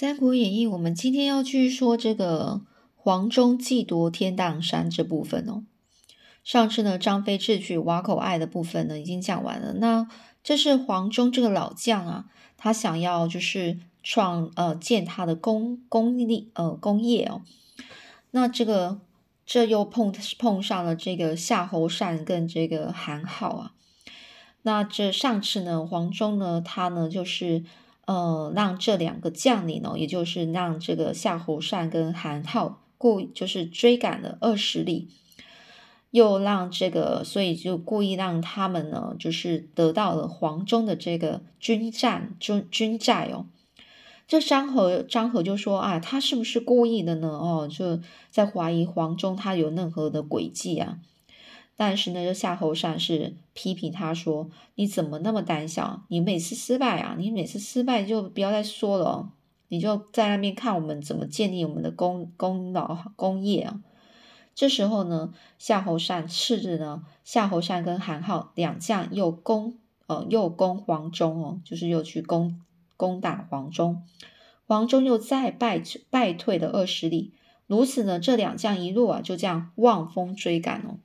三国演义》，我们今天要去说这个黄忠计夺天荡山这部分哦。上次呢，张飞智取瓦口隘的部分呢，已经讲完了。那这是黄忠这个老将啊，他想要就是创呃建他的功功力呃功业哦。那这个这又碰碰上了这个夏侯善跟这个韩浩啊。那这上次呢，黄忠呢，他呢就是。呃，让这两个将领呢，也就是让这个夏侯善跟韩浩故就是追赶了二十里，又让这个，所以就故意让他们呢，就是得到了黄忠的这个军战军军寨哦。这张合张合就说啊，他是不是故意的呢？哦，就在怀疑黄忠他有任何的诡计啊。但是呢，这夏侯善是批评他说：“你怎么那么胆小？你每次失败啊，你每次失败就不要再说了，你就在那边看我们怎么建立我们的功功劳功业啊。”这时候呢，夏侯善次日呢，夏侯善跟韩浩两将又攻呃又攻黄忠哦，就是又去攻攻打黄忠，黄忠又再败败退了二十里。如此呢，这两将一路啊就这样望风追赶哦。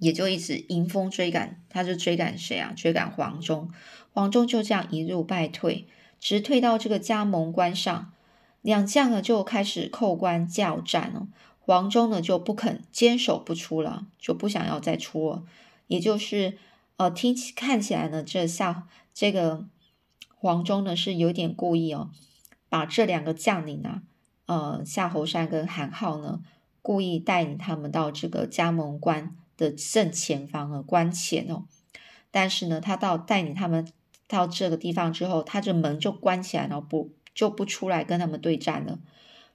也就一直迎风追赶，他就追赶谁啊？追赶黄忠，黄忠就这样一路败退，直退到这个加盟关上，两将呢就开始扣关叫战了。黄忠呢就不肯坚守不出了，就不想要再出了。也就是呃，听起看起来呢，这夏这个黄忠呢是有点故意哦，把这两个将领啊，呃，夏侯善跟韩浩呢，故意带领他们到这个加盟关。的正前方和，关前哦，但是呢，他到带领他们到这个地方之后，他这门就关起来，然后不就不出来跟他们对战了。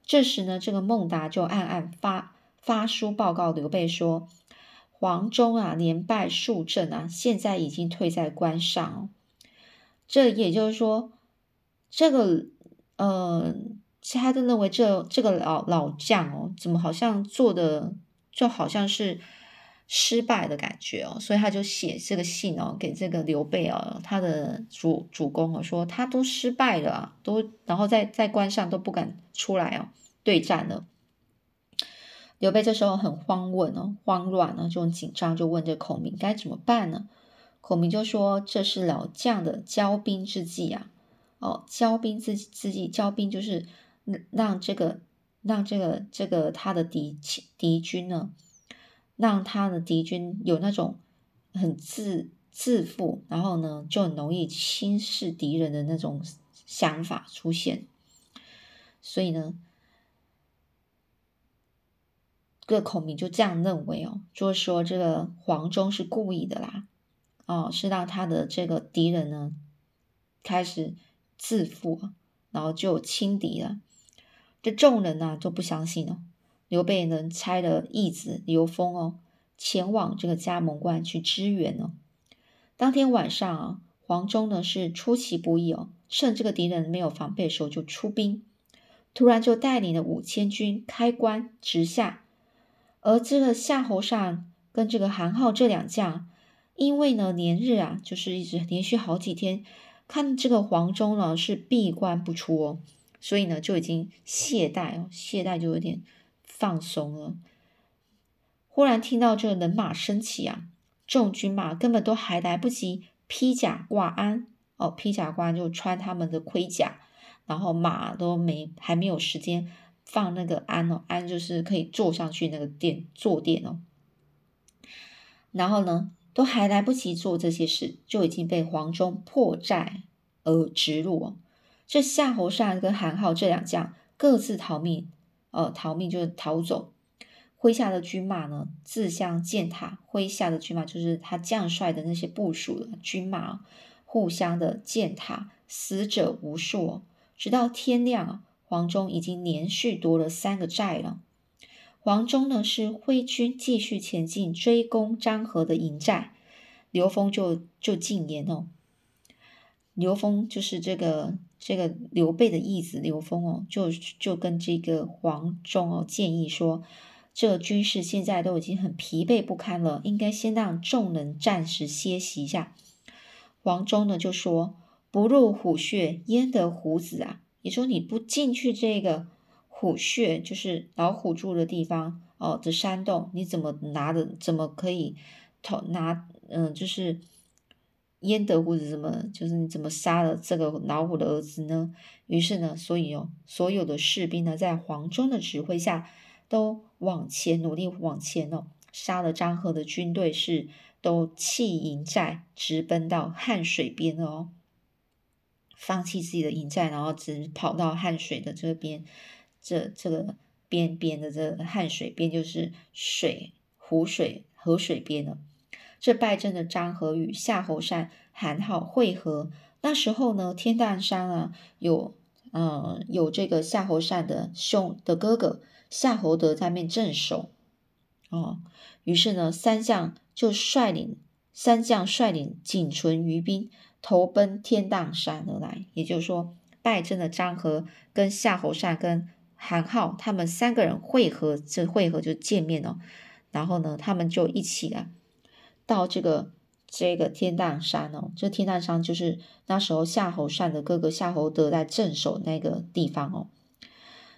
这时呢，这个孟达就暗暗发发书报告刘备说：“黄忠啊，连败数阵啊，现在已经退在关上哦。”这也就是说，这个呃，其他都认为这这个老老将哦，怎么好像做的就好像是。失败的感觉哦，所以他就写这个信哦，给这个刘备哦，他的主主公哦，说他都失败了，都然后在在关上都不敢出来哦，对战了。刘备这时候很慌问哦，慌乱呢，就很紧张，就问这孔明该怎么办呢？孔明就说这是老将的骄兵之计啊，哦，骄兵之之计，骄兵就是让这个让这个这个他的敌敌军呢。让他的敌军有那种很自自负，然后呢就很容易轻视敌人的那种想法出现。所以呢，个孔明就这样认为哦，就是说这个黄忠是故意的啦，哦，是让他的这个敌人呢开始自负，然后就轻敌了。这众人呢都不相信了。刘备呢，差了义子刘封哦，前往这个加盟关去支援哦。当天晚上啊，黄忠呢是出其不意哦，趁这个敌人没有防备的时候就出兵，突然就带领了五千军开关直下。而这个夏侯尚跟这个韩浩这两将，因为呢连日啊，就是一直连续好几天看这个黄忠呢是闭关不出哦，所以呢就已经懈怠哦，懈怠就有点。放松了，忽然听到这个人马升起啊，众军马根本都还来不及披甲挂鞍哦，披甲挂就穿他们的盔甲，然后马都没还没有时间放那个鞍哦，鞍就是可以坐上去那个垫坐垫哦，然后呢，都还来不及做这些事，就已经被黄忠破寨而直入哦。这夏侯尚跟韩浩这两将各自逃命。呃，逃命就是逃走。麾下的军马呢，自相践踏。麾下的军马就是他将帅的那些部署的军马，互相的践踏，死者无数。直到天亮啊，黄忠已经连续夺了三个寨了。黄忠呢，是挥军继续前进，追攻张合的营寨。刘封就就进言哦，刘封就是这个。这个刘备的义子刘封哦，就就跟这个黄忠哦建议说，这军士现在都已经很疲惫不堪了，应该先让众人暂时歇息一下。黄忠呢就说：“不入虎穴，焉得虎子啊！也说你不进去这个虎穴，就是老虎住的地方哦的山洞，你怎么拿的？怎么可以投拿？嗯，就是焉得虎子怎么？就是你怎么杀了这个老虎的儿子呢？于是呢，所以哦，所有的士兵呢，在黄忠的指挥下，都往前努力往前哦，杀了张合的军队是都弃营寨，直奔到汉水边的哦。放弃自己的营寨，然后只跑到汉水的这边，这这个边边的这汉水边就是水湖水河水边了。这败阵的张合与夏侯善、韩浩会合。那时候呢，天荡山啊，有嗯有这个夏侯善的兄的哥哥夏侯德在面镇守哦。于是呢，三将就率领三将率领仅存余兵。投奔天荡山而来，也就是说，败阵的张合跟夏侯善跟韩浩他们三个人会合，这会合就见面了。然后呢，他们就一起啊，到这个这个天荡山哦，这天荡山就是那时候夏侯善的哥哥夏侯德在镇守那个地方哦。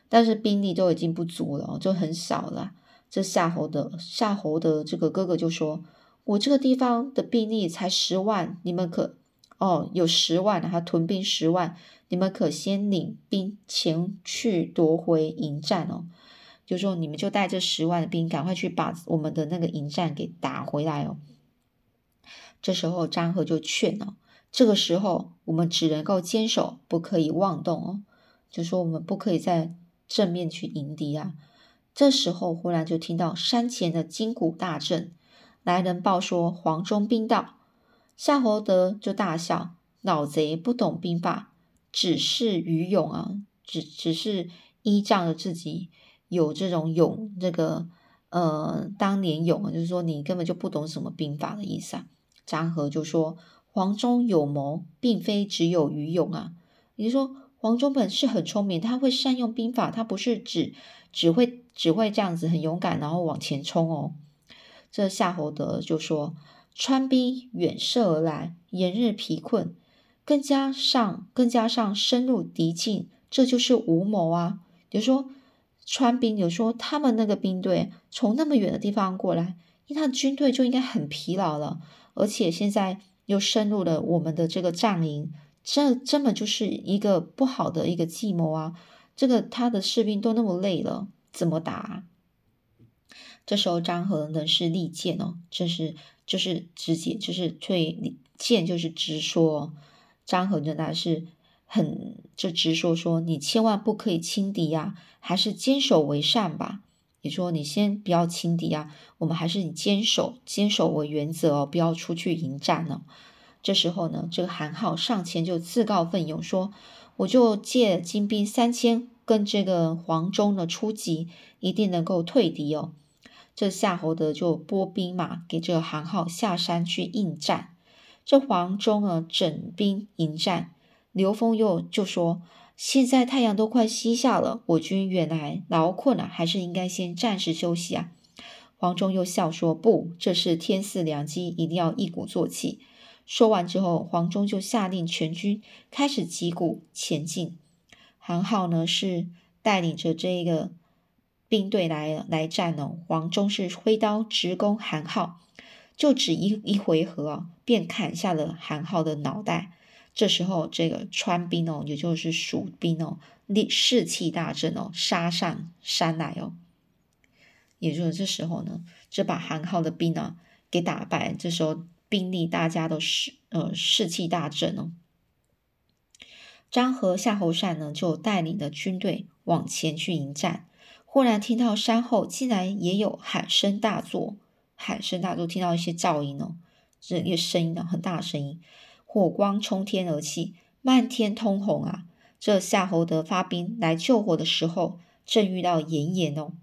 但是兵力都已经不足了，就很少了。这夏侯德夏侯德这个哥哥就说：“我这个地方的兵力才十万，你们可。”哦，有十万，他屯兵十万，你们可先领兵前去夺回营寨哦。就说你们就带这十万的兵，赶快去把我们的那个营寨给打回来哦。这时候张合就劝哦，这个时候我们只能够坚守，不可以妄动哦。就说我们不可以在正面去迎敌啊。这时候忽然就听到山前的金鼓大震，来人报说黄忠兵到。夏侯德就大笑：“老贼不懂兵法，只是愚勇啊！只只是依仗着自己有这种勇，这个呃当年勇啊，就是说你根本就不懂什么兵法的意思啊。”张合就说：“黄忠有谋，并非只有愚勇啊。也就是说，黄忠本是很聪明，他会善用兵法，他不是只只会只会这样子很勇敢，然后往前冲哦。”这夏侯德就说。川兵远射而来，炎日疲困，更加上更加上深入敌境，这就是无谋啊！比如说川兵，有说他们那个兵队从那么远的地方过来，因他的军队就应该很疲劳了，而且现在又深入了我们的这个战营，这根本就是一个不好的一个计谋啊！这个他的士兵都那么累了，怎么打？这时候张合呢是利剑哦，这是。就是直接，就是最剑，就是直说。张合呢，他是很就直说，说你千万不可以轻敌啊，还是坚守为善吧。你说你先不要轻敌啊，我们还是以坚守、坚守为原则哦，不要出去迎战了。这时候呢，这个韩浩上前就自告奋勇说：“我就借精兵三千，跟这个黄忠呢出击，一定能够退敌哦。”这夏侯德就拨兵马给这个韩浩下山去应战。这黄忠呢整兵迎战。刘封又就说：“现在太阳都快西下了，我军远来劳困了，还是应该先暂时休息啊。”黄忠又笑说：“不，这是天赐良机，一定要一鼓作气。”说完之后，黄忠就下令全军开始击鼓前进。韩浩呢是带领着这个。兵队来来战哦，黄忠是挥刀直攻韩浩，就只一一回合啊，便砍下了韩浩的脑袋。这时候，这个川兵哦，也就是蜀兵哦，力士气大振哦，杀上山来哦。也就是这时候呢，就把韩浩的兵啊给打败。这时候兵力大家都士呃士气大振哦。张合、夏侯善呢，就带领的军队往前去迎战。忽然听到山后竟然也有喊声大作，喊声大作，听到一些噪音哦，这一个声音呢，很大声音，火光冲天而起，漫天通红啊！这夏侯德发兵来救火的时候，正遇到严颜哦，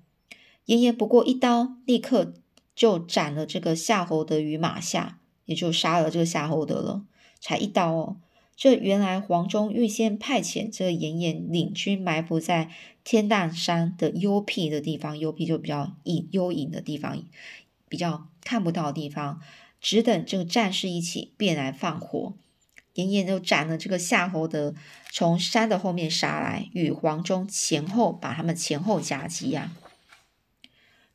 严颜不过一刀，立刻就斩了这个夏侯德于马下，也就杀了这个夏侯德了，才一刀哦。这原来黄忠预先派遣这个严颜领军埋伏在天荡山的幽僻的地方，幽僻就比较隐幽隐的地方，比较看不到的地方，只等这个战士一起便来放火。严颜就斩了这个夏侯的从山的后面杀来，与黄忠前后把他们前后夹击呀。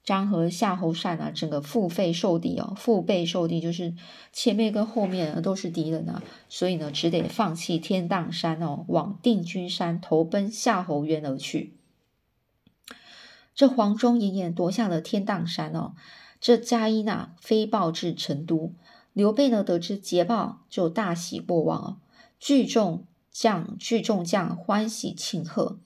张合、夏侯善啊，整个腹背受敌哦，腹背受敌就是前面跟后面都是敌人啊，所以呢，只得放弃天荡山哦，往定军山投奔夏侯渊而去。这黄忠隐隐夺下了天荡山哦，这佳音啊飞报至成都，刘备呢得知捷报就大喜过望哦，聚众将聚众将欢喜庆贺，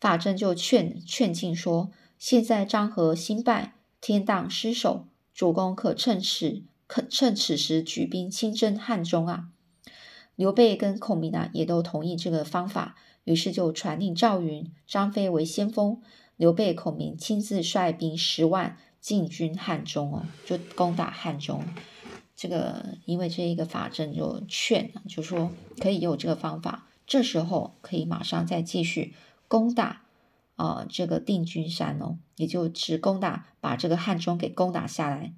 法正就劝劝进说。现在张合新败，天荡失守，主公可趁此可趁此时举兵亲征汉中啊！刘备跟孔明啊也都同意这个方法，于是就传令赵云、张飞为先锋，刘备、孔明亲自率兵十万进军汉中哦，就攻打汉中。这个因为这一个法阵就劝，就说可以有这个方法，这时候可以马上再继续攻打。啊，这个定军山哦，也就只攻打，把这个汉中给攻打下来。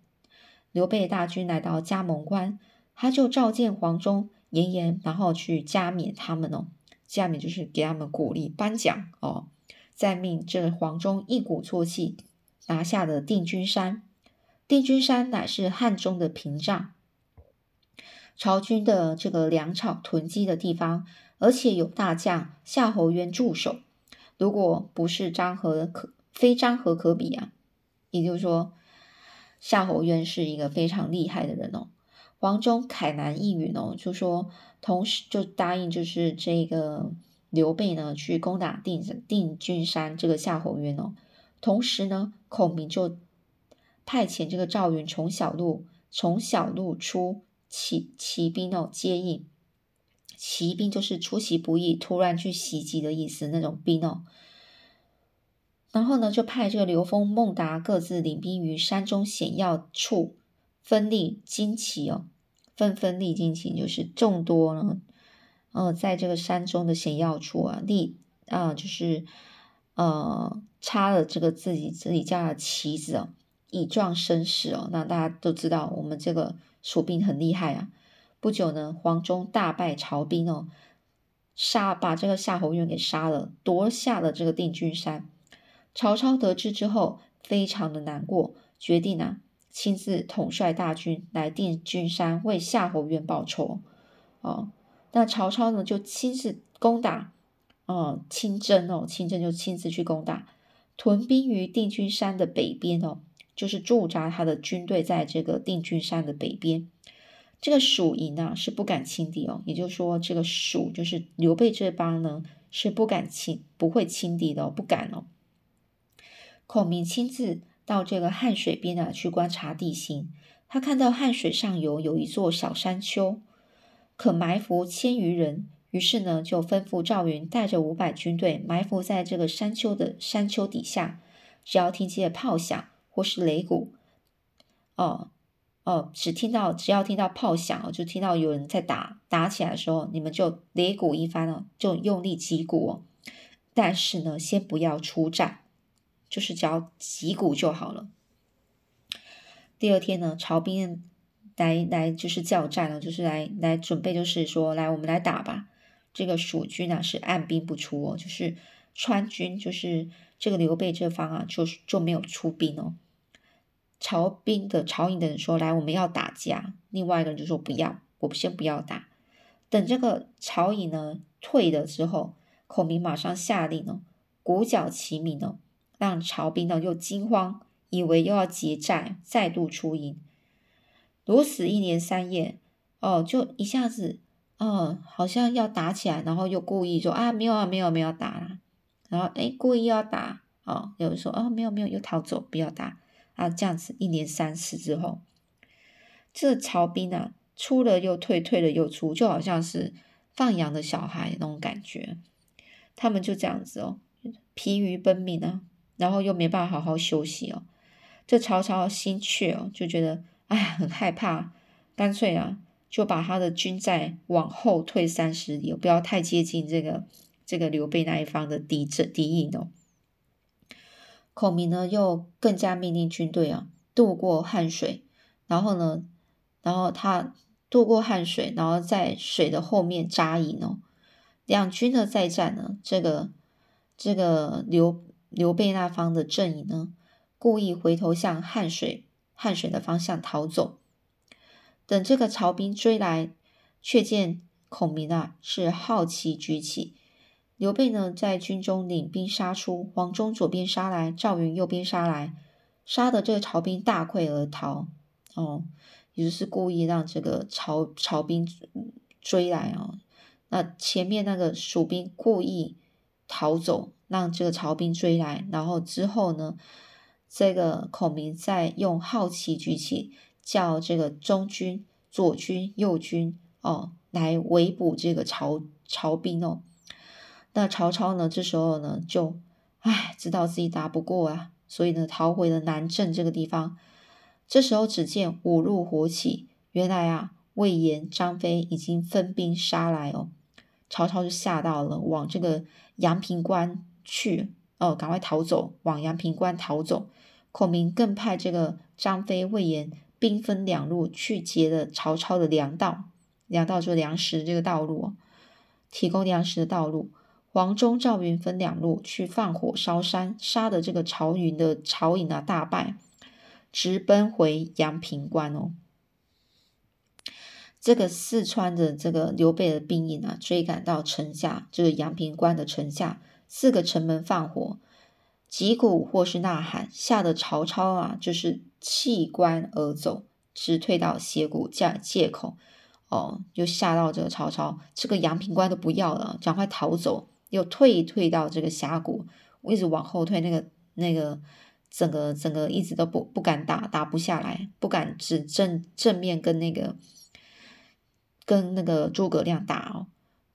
刘备大军来到加盟关，他就召见黄忠、严颜，然后去加冕他们哦。加冕就是给他们鼓励、颁奖哦。再命这黄忠一鼓作气拿下了定军山。定军山乃是汉中的屏障，曹军的这个粮草囤积的地方，而且有大将夏侯渊驻守。如果不是张合可非张合可比啊，也就是说夏侯渊是一个非常厉害的人哦。黄忠凯南一允哦，就说同时就答应就是这个刘备呢去攻打定定军山这个夏侯渊哦。同时呢，孔明就派遣这个赵云从小路从小路出骑骑兵哦接应。骑兵就是出其不意，突然去袭击的意思，那种兵哦。然后呢，就派这个刘封、孟达各自领兵于山中险要处分立旌旗哦，纷纷立旌旗，就是众多呢，呃，在这个山中的险要处啊，立啊，就是呃，插了这个自己自己家的旗子哦，以壮声势哦。那大家都知道，我们这个蜀兵很厉害啊。不久呢，黄忠大败曹兵哦，杀把这个夏侯渊给杀了，夺下了这个定军山。曹操得知之后，非常的难过，决定啊，亲自统帅大军来定军山为夏侯渊报仇。哦，那曹操呢，就亲自攻打，哦，亲征哦，亲征就亲自去攻打，屯兵于定军山的北边哦，就是驻扎他的军队在这个定军山的北边。这个蜀营呢是不敢轻敌哦，也就是说，这个蜀就是刘备这帮呢是不敢轻，不会轻敌的哦，不敢哦。孔明亲自到这个汉水边啊去观察地形，他看到汉水上游有一座小山丘，可埋伏千余人，于是呢就吩咐赵云带着五百军队埋伏在这个山丘的山丘底下，只要听见炮响或是擂鼓，哦。哦，只听到只要听到炮响就听到有人在打打起来的时候，你们就擂鼓一番哦，就用力击鼓哦。但是呢，先不要出战，就是只要击鼓就好了。第二天呢，曹兵来来就是叫战了，就是来来准备，就是说来我们来打吧。这个蜀军呢是按兵不出哦，就是川军，就是这个刘备这方啊，就就没有出兵哦。曹兵的曹营的人说：“来，我们要打架。”另外一个人就说：“不要，我先不要打。”等这个曹营呢退了之后，孔明马上下令哦，鼓角齐鸣哦，让曹兵呢又惊慌，以为又要结寨，再度出营。如此一连三夜哦，就一下子嗯，好像要打起来，然后又故意说：“啊，没有啊，没有，没有打啦。”然后哎，故意要打哦，有人说：“哦，没有，没有，又逃走，不要打。”啊，这样子一连三次之后，这曹兵啊，出了又退，退了又出，就好像是放羊的小孩那种感觉。他们就这样子哦，疲于奔命啊，然后又没办法好好休息哦。这曹操心怯哦，就觉得哎很害怕，干脆啊就把他的军寨往后退三十里，不要太接近这个这个刘备那一方的敌阵敌营哦。孔明呢，又更加命令军队啊渡过汉水，然后呢，然后他渡过汉水，然后在水的后面扎营哦。两军的再战呢，这个这个刘刘备那方的阵营呢，故意回头向汉水汉水的方向逃走。等这个曹兵追来，却见孔明啊是好旗举起，刘备呢在军中领兵杀出，黄忠左边杀来，赵云右边杀来，杀的这个曹兵大溃而逃。哦，也就是故意让这个曹曹兵追来啊。那前面那个蜀兵故意逃走，让这个曹兵追来，然后之后呢，这个孔明再用好旗举起。叫这个中军、左军、右军哦，来围捕这个曹曹兵哦。那曹操呢，这时候呢，就唉，知道自己打不过啊，所以呢，逃回了南郑这个地方。这时候，只见五路火起，原来啊，魏延、张飞已经分兵杀来哦。曹操就吓到了，往这个阳平关去哦，赶快逃走，往阳平关逃走。孔明更派这个张飞、魏延。兵分两路去截了曹操的粮道，粮道就是粮食这个道路，提供粮食的道路。黄忠、赵云分两路去放火烧山，杀的这个曹云的曹营啊大败，直奔回阳平关哦。这个四川的这个刘备的兵营啊，追赶到城下，这个阳平关的城下，四个城门放火。击鼓或是呐喊，吓得曹操啊，就是弃关而走，直退到斜谷借借口，哦，就吓到这个曹操，这个阳平关都不要了，赶快逃走，又退退到这个峡谷，一直往后退，那个那个整个整个一直都不不敢打，打不下来，不敢只正正面跟那个跟那个诸葛亮打哦，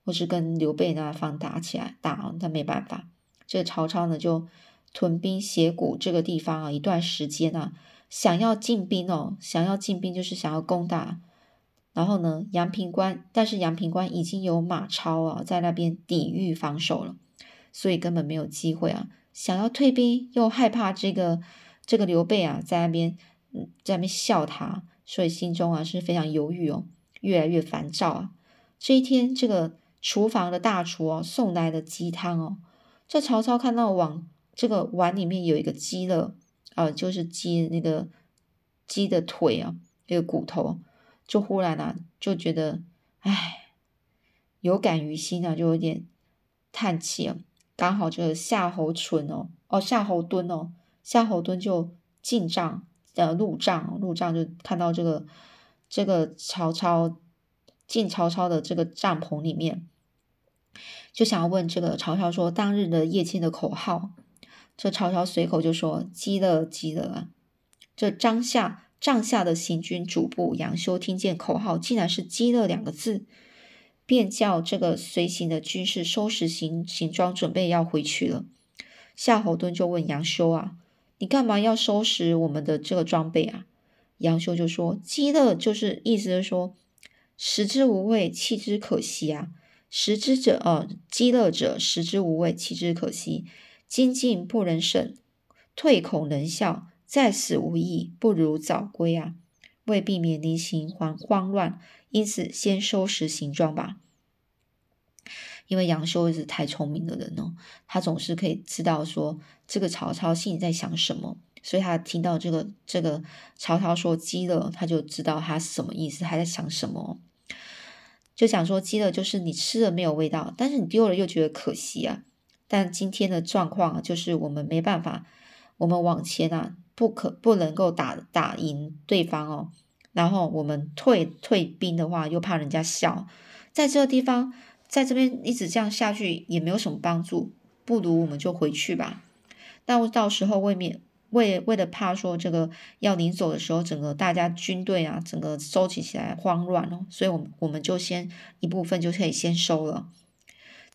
或是跟刘备那方打起来打哦，他没办法，这个曹操呢就。屯兵斜谷这个地方啊，一段时间啊，想要进兵哦，想要进兵就是想要攻打。然后呢，阳平关，但是阳平关已经有马超啊在那边抵御防守了，所以根本没有机会啊。想要退兵，又害怕这个这个刘备啊在那边嗯在那边笑他，所以心中啊是非常犹豫哦，越来越烦躁啊。这一天，这个厨房的大厨哦送来的鸡汤哦，这曹操看到往。这个碗里面有一个鸡的，啊，就是鸡那个鸡的腿啊，那个骨头，就忽然啊，就觉得，唉，有感于心啊，就有点叹气啊。刚好这个夏侯淳哦，哦，夏侯惇哦，夏侯惇就进帐，呃，入帐，入帐就看到这个这个曹操进曹操的这个帐篷里面，就想要问这个曹操说，当日的夜间的口号。这曹操随口就说：“饥了，饥了啊！”这张下帐下的行军主簿杨修听见口号，竟然是“饥了”两个字，便叫这个随行的军士收拾行行装，准备要回去了。夏侯惇就问杨修啊：“你干嘛要收拾我们的这个装备啊？”杨修就说：“饥了就是意思是说，食之无味，弃之可惜啊！食之者，呃，饥了者食之无味，弃之可惜。”精进不能胜，退恐能效，在死无益，不如早归啊！为避免临行慌慌乱，因此先收拾行装吧。因为杨修是太聪明的人哦，他总是可以知道说这个曹操心里在想什么，所以他听到这个这个曹操说饥了，他就知道他是什么意思，他在想什么，就想说饥了就是你吃了没有味道，但是你丢了又觉得可惜啊。但今天的状况就是我们没办法，我们往前啊，不可不能够打打赢对方哦。然后我们退退兵的话，又怕人家笑，在这个地方，在这边一直这样下去也没有什么帮助，不如我们就回去吧。那到时候未免为为了怕说这个要临走的时候，整个大家军队啊，整个收集起来慌乱哦，所以我们我们就先一部分就可以先收了。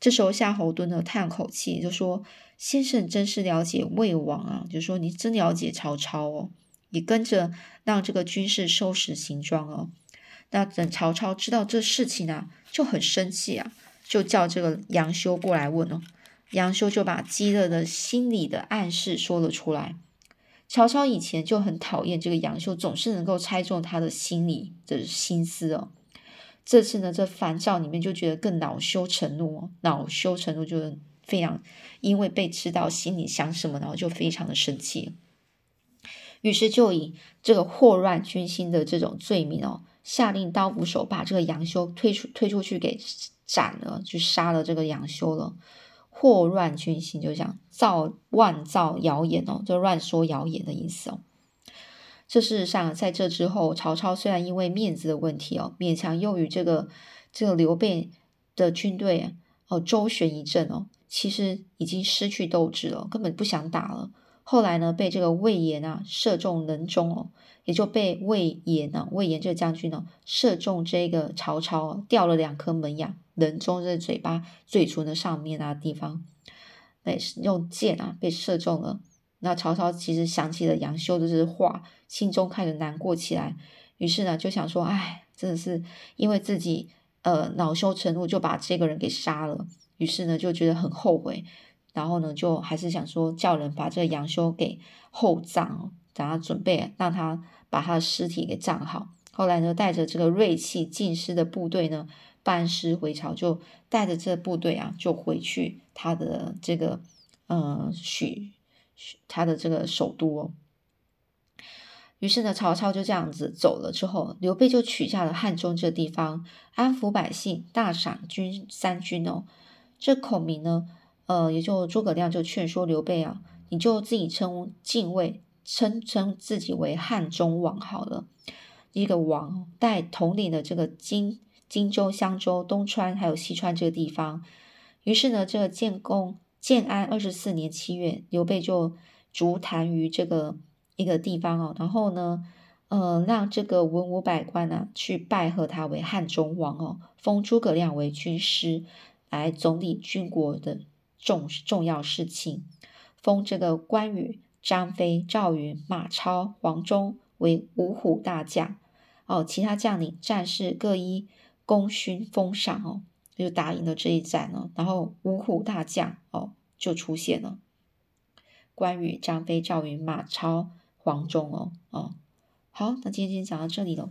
这时候夏侯惇呢叹口气，就说：“先生真是了解魏王啊，就说你真了解曹操哦，也跟着让这个军士收拾行装哦。那等曹操知道这事情啊，就很生气啊，就叫这个杨修过来问哦。杨修就把饥饿的心理的暗示说了出来。曹操以前就很讨厌这个杨修，总是能够猜中他的心理的心思哦。这次呢，这烦躁里面就觉得更恼羞成怒，恼羞成怒就是非常，因为被知道心里想什么，然后就非常的生气，于是就以这个祸乱军心的这种罪名哦，下令刀斧手把这个杨修推出推出去给斩了，去杀了这个杨修了。祸乱军心，就讲造乱造谣言哦，就乱说谣言的意思哦。这事实上，在这之后，曹操虽然因为面子的问题哦，勉强又与这个这个刘备的军队哦周旋一阵哦，其实已经失去斗志了，根本不想打了。后来呢，被这个魏延啊射中人中哦，也就被魏延呢，魏延这个将军呢射中这个曹操，掉了两颗门牙，人中这嘴巴、嘴唇的上面啊地方，被用箭啊被射中了。那曹操其实想起了杨修的这些话，心中开始难过起来。于是呢，就想说：“哎，真的是因为自己呃恼羞成怒，就把这个人给杀了。”于是呢，就觉得很后悔。然后呢，就还是想说叫人把这个杨修给厚葬，等他准备让他把他的尸体给葬好。后来呢，带着这个锐气尽失的部队呢，班师回朝，就带着这部队啊，就回去他的这个呃许。他的这个首都哦，于是呢，曹操就这样子走了之后，刘备就取下了汉中这个地方，安抚百姓，大赏军三军哦。这孔明呢，呃，也就诸葛亮就劝说刘备啊，你就自己称敬畏，称称自己为汉中王好了。一个王带统领的这个荆荆州、襄州、东川还有西川这个地方。于是呢，这个建功。建安二十四年七月，刘备就筑坛于这个一个地方哦，然后呢，呃，让这个文武百官呢去拜贺他为汉中王哦，封诸葛亮为军师，来总理军国的重重要事情，封这个关羽、张飞、赵云、马超、黄忠为五虎大将哦，其他将领战士各一功勋封赏哦。就打赢了这一战哦，然后五虎大将哦就出现了，关羽、张飞、赵云、马超、黄忠哦哦，好，那今天先讲到这里了。